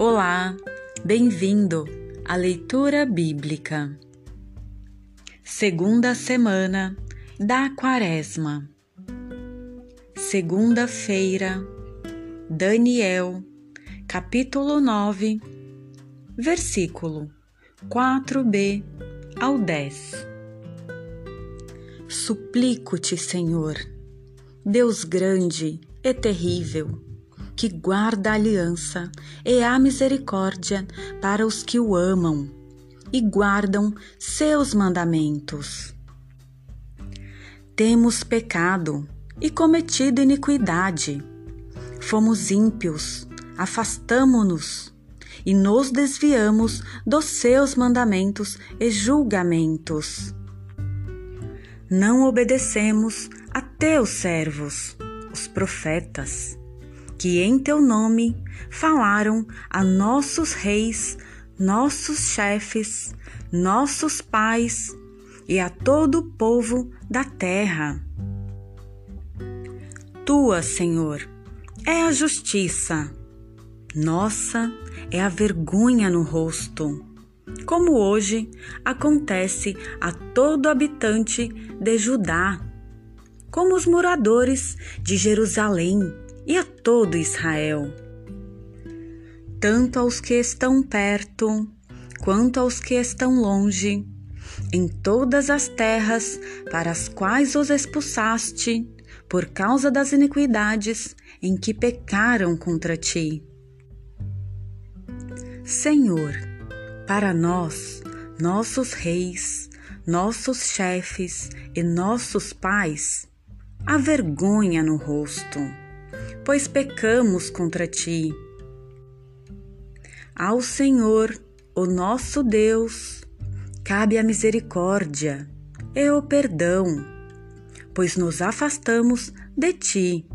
Olá, bem-vindo à leitura bíblica. Segunda semana da Quaresma. Segunda-feira, Daniel, capítulo 9, versículo 4b ao 10. Suplico-te, Senhor, Deus grande e terrível, que guarda a aliança e a misericórdia para os que o amam e guardam seus mandamentos. Temos pecado e cometido iniquidade. Fomos ímpios, afastamo-nos e nos desviamos dos seus mandamentos e julgamentos. Não obedecemos a teus servos, os profetas que em teu nome falaram a nossos reis, nossos chefes, nossos pais e a todo o povo da terra. Tua, Senhor, é a justiça, nossa é a vergonha no rosto, como hoje acontece a todo habitante de Judá, como os moradores de Jerusalém e a todo Israel, tanto aos que estão perto quanto aos que estão longe, em todas as terras para as quais os expulsaste, por causa das iniquidades em que pecaram contra ti. Senhor, para nós, nossos reis, nossos chefes e nossos pais, a vergonha no rosto pois pecamos contra ti. Ao Senhor, o nosso Deus, cabe a misericórdia e o perdão, pois nos afastamos de ti.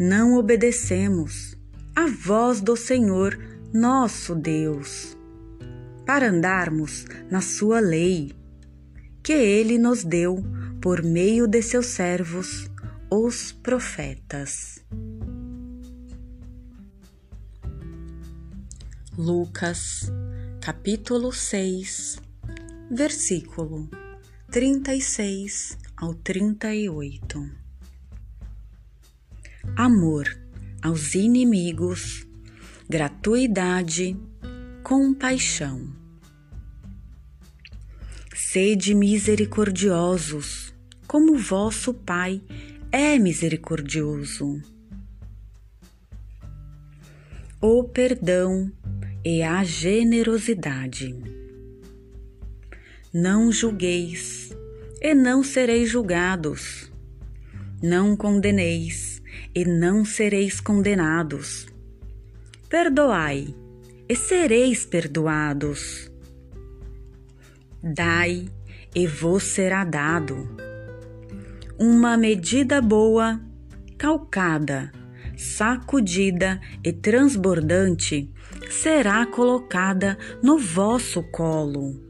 Não obedecemos à voz do Senhor, nosso Deus, para andarmos na sua lei, que ele nos deu por meio de seus servos os profetas. Lucas, capítulo 6, versículo 36 ao 38. Amor aos inimigos, gratuidade, compaixão. Sede misericordiosos, como vosso Pai é misericordioso. O perdão e a generosidade. Não julgueis e não sereis julgados. Não condeneis e não sereis condenados. Perdoai e sereis perdoados. Dai e vos será dado uma medida boa, calcada, sacudida e transbordante será colocada no vosso colo.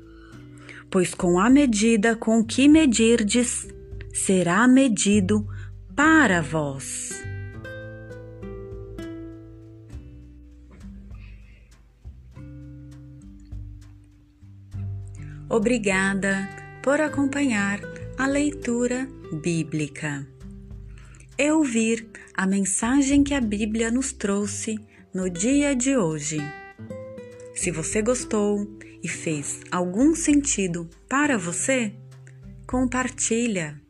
Pois com a medida com que medirdes, será medido para vós. Obrigada por acompanhar a leitura bíblica. É ouvir a mensagem que a Bíblia nos trouxe no dia de hoje. Se você gostou e fez algum sentido para você, compartilha.